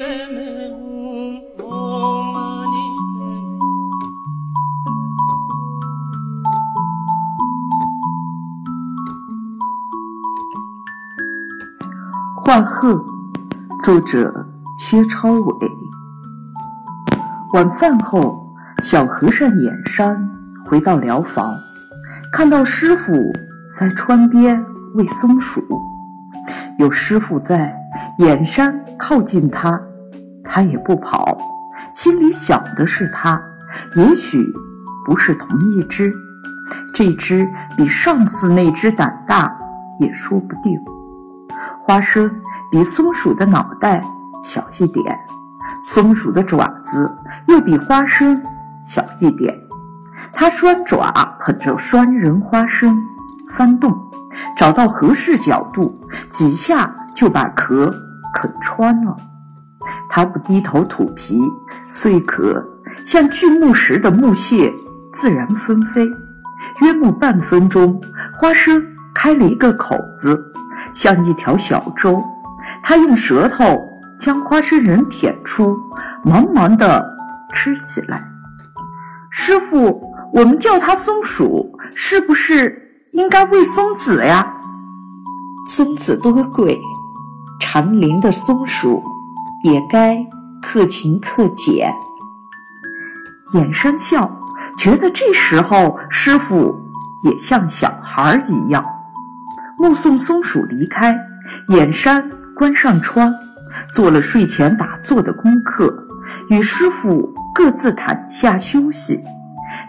画鹤，作者薛超伟。晚饭后，小和尚掩山回到疗房，看到师傅在窗边喂松鼠，有师傅在，掩山靠近他他也不跑，心里想的是他，也许不是同一只，这只比上次那只胆大，也说不定。花生比松鼠的脑袋小一点，松鼠的爪子又比花生小一点。它拴爪捧着拴仁花生，翻动，找到合适角度，几下就把壳啃穿了。它不低头吐皮，碎壳像锯木时的木屑自然纷飞。约莫半分钟，花生开了一个口子。像一条小舟，他用舌头将花生仁舔出，忙忙地吃起来。师傅，我们叫它松鼠，是不是应该喂松子呀？松子多贵，长林的松鼠也该克勤克俭。眼山笑，觉得这时候师傅也像小孩一样。目送松鼠离开，眼山关上窗，做了睡前打坐的功课，与师傅各自躺下休息。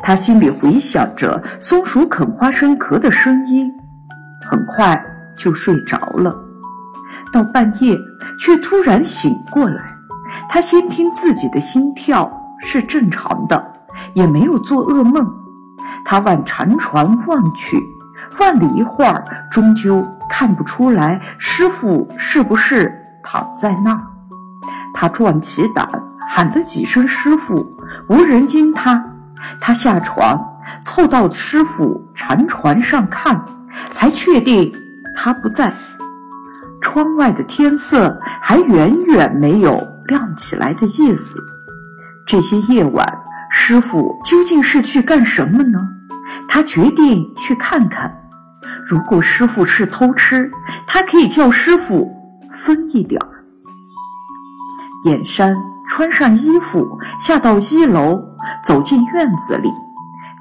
他心里回想着松鼠啃花生壳的声音，很快就睡着了。到半夜，却突然醒过来。他先听自己的心跳是正常的，也没有做噩梦。他往禅床望去。望了一会儿，终究看不出来师傅是不是躺在那儿。他壮起胆喊了几声“师傅”，无人应他。他下床，凑到师傅禅床上看，才确定他不在。窗外的天色还远远没有亮起来的意思。这些夜晚，师傅究竟是去干什么呢？他决定去看看。如果师傅是偷吃，他可以叫师傅分一点儿。眼山穿上衣服，下到一楼，走进院子里，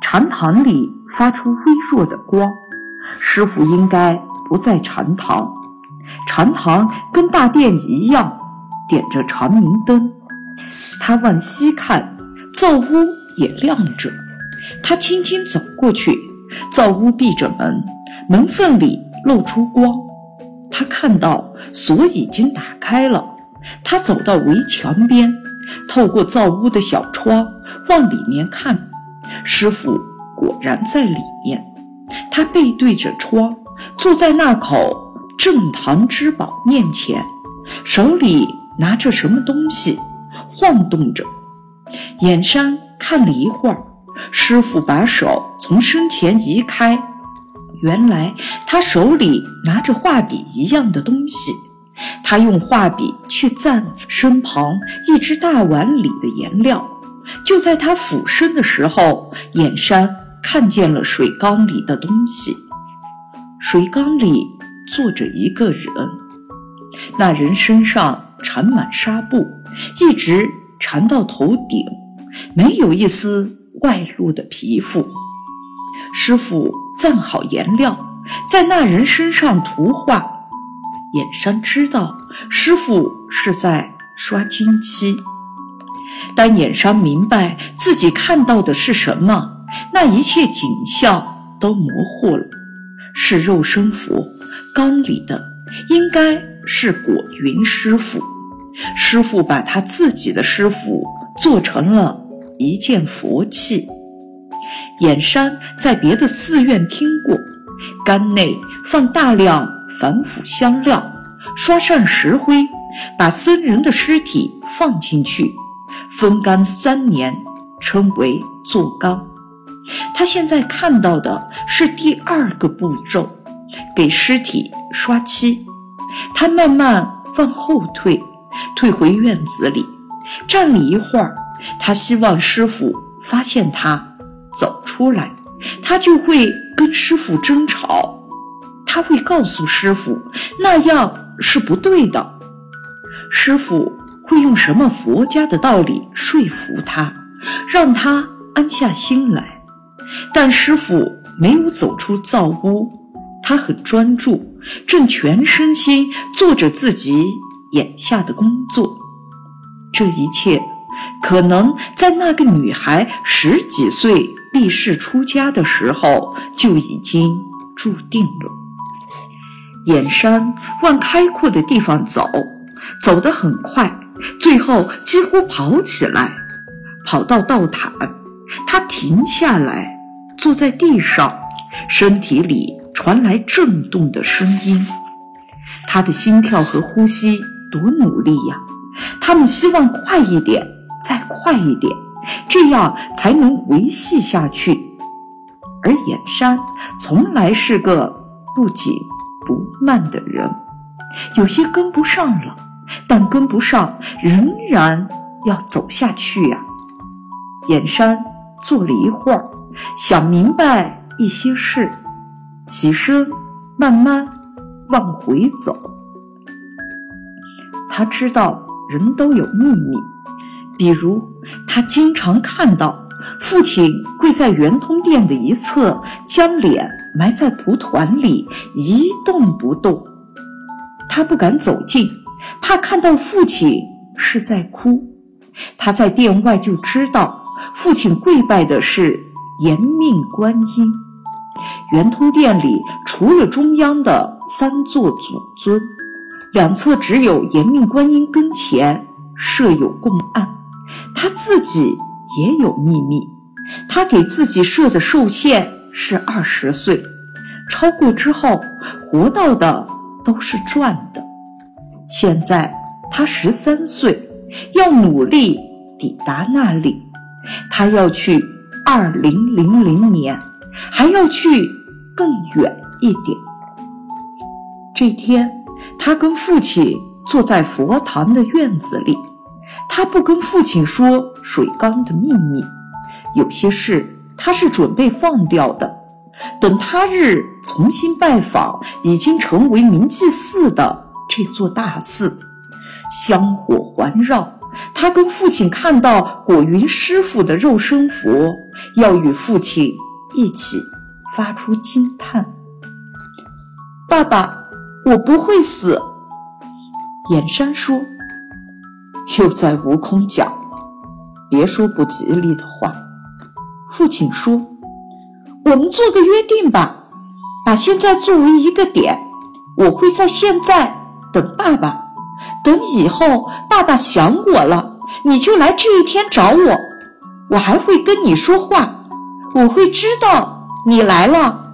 禅堂里发出微弱的光。师傅应该不在禅堂，禅堂跟大殿一样，点着长明灯。他往西看，灶屋也亮着。他轻轻走过去，灶屋闭着门。门缝里露出光，他看到锁已经打开了。他走到围墙边，透过灶屋的小窗往里面看，师傅果然在里面。他背对着窗，坐在那口镇堂之宝面前，手里拿着什么东西，晃动着。眼山看了一会儿，师傅把手从身前移开。原来他手里拿着画笔一样的东西，他用画笔去蘸身旁一只大碗里的颜料。就在他俯身的时候，眼山看见了水缸里的东西。水缸里坐着一个人，那人身上缠满纱布，一直缠到头顶，没有一丝外露的皮肤。师傅蘸好颜料，在那人身上涂画。眼山知道师傅是在刷金漆。但眼山明白自己看到的是什么，那一切景象都模糊了。是肉身佛，缸里的应该是果云师傅。师傅把他自己的师傅做成了一件佛器。眼山在别的寺院听过，缸内放大量防腐香料，刷上石灰，把僧人的尸体放进去，风干三年，称为做缸。他现在看到的是第二个步骤，给尸体刷漆。他慢慢往后退，退回院子里，站了一会儿。他希望师傅发现他。走出来，他就会跟师傅争吵。他会告诉师傅那样是不对的。师傅会用什么佛家的道理说服他，让他安下心来？但师傅没有走出灶屋，他很专注，正全身心做着自己眼下的工作。这一切可能在那个女孩十几岁立誓出家的时候就已经注定了。眼山往开阔的地方走，走得很快，最后几乎跑起来，跑到道坛，他停下来，坐在地上，身体里传来震动的声音，他的心跳和呼吸多努力呀！他们希望快一点，再快一点，这样才能维系下去。而眼山从来是个不紧。不慢的人，有些跟不上了，但跟不上仍然要走下去呀。眼山坐了一会儿，想明白一些事，起身慢慢往回走。他知道人都有秘密，比如他经常看到父亲跪在圆通殿的一侧，将脸。埋在蒲团里一动不动，他不敢走近，怕看到父亲是在哭。他在殿外就知道，父亲跪拜的是延命观音。圆通殿里除了中央的三座祖尊，两侧只有延命观音跟前设有供案。他自己也有秘密，他给自己设的寿限。是二十岁，超过之后活到的都是赚的。现在他十三岁，要努力抵达那里。他要去二零零零年，还要去更远一点。这天，他跟父亲坐在佛堂的院子里，他不跟父亲说水缸的秘密，有些事。他是准备放掉的，等他日重新拜访已经成为明记寺的这座大寺，香火环绕。他跟父亲看到果云师傅的肉身佛，要与父亲一起发出惊叹：“爸爸，我不会死。”眼山说：“又在悟空讲，别说不吉利的话。”父亲说：“我们做个约定吧，把现在作为一个点。我会在现在等爸爸，等以后爸爸想我了，你就来这一天找我。我还会跟你说话，我会知道你来了。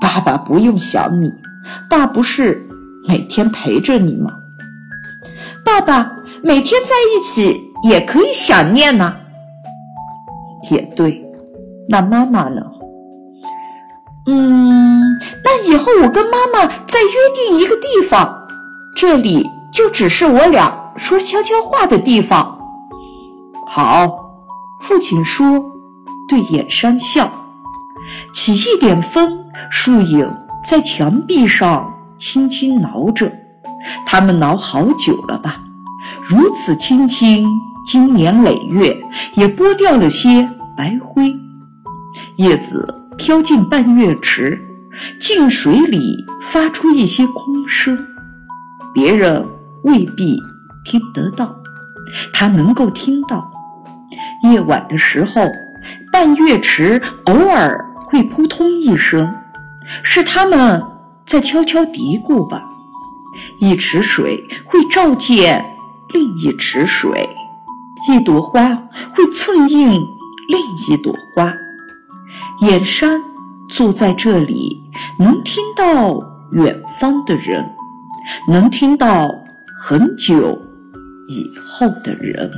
爸爸不用想你，爸不是每天陪着你吗？爸爸每天在一起也可以想念呢。”也对，那妈妈呢？嗯，那以后我跟妈妈再约定一个地方，这里就只是我俩说悄悄话的地方。好，父亲说，对眼山笑。起一点风，树影在墙壁上轻轻挠着，他们挠好久了吧？如此轻轻。经年累月，也剥掉了些白灰。叶子飘进半月池，静水里发出一些空声，别人未必听得到，他能够听到。夜晚的时候，半月池偶尔会扑通一声，是他们在悄悄嘀咕吧。一池水会照见另一池水。一朵花会蹭印另一朵花，眼山坐在这里，能听到远方的人，能听到很久以后的人。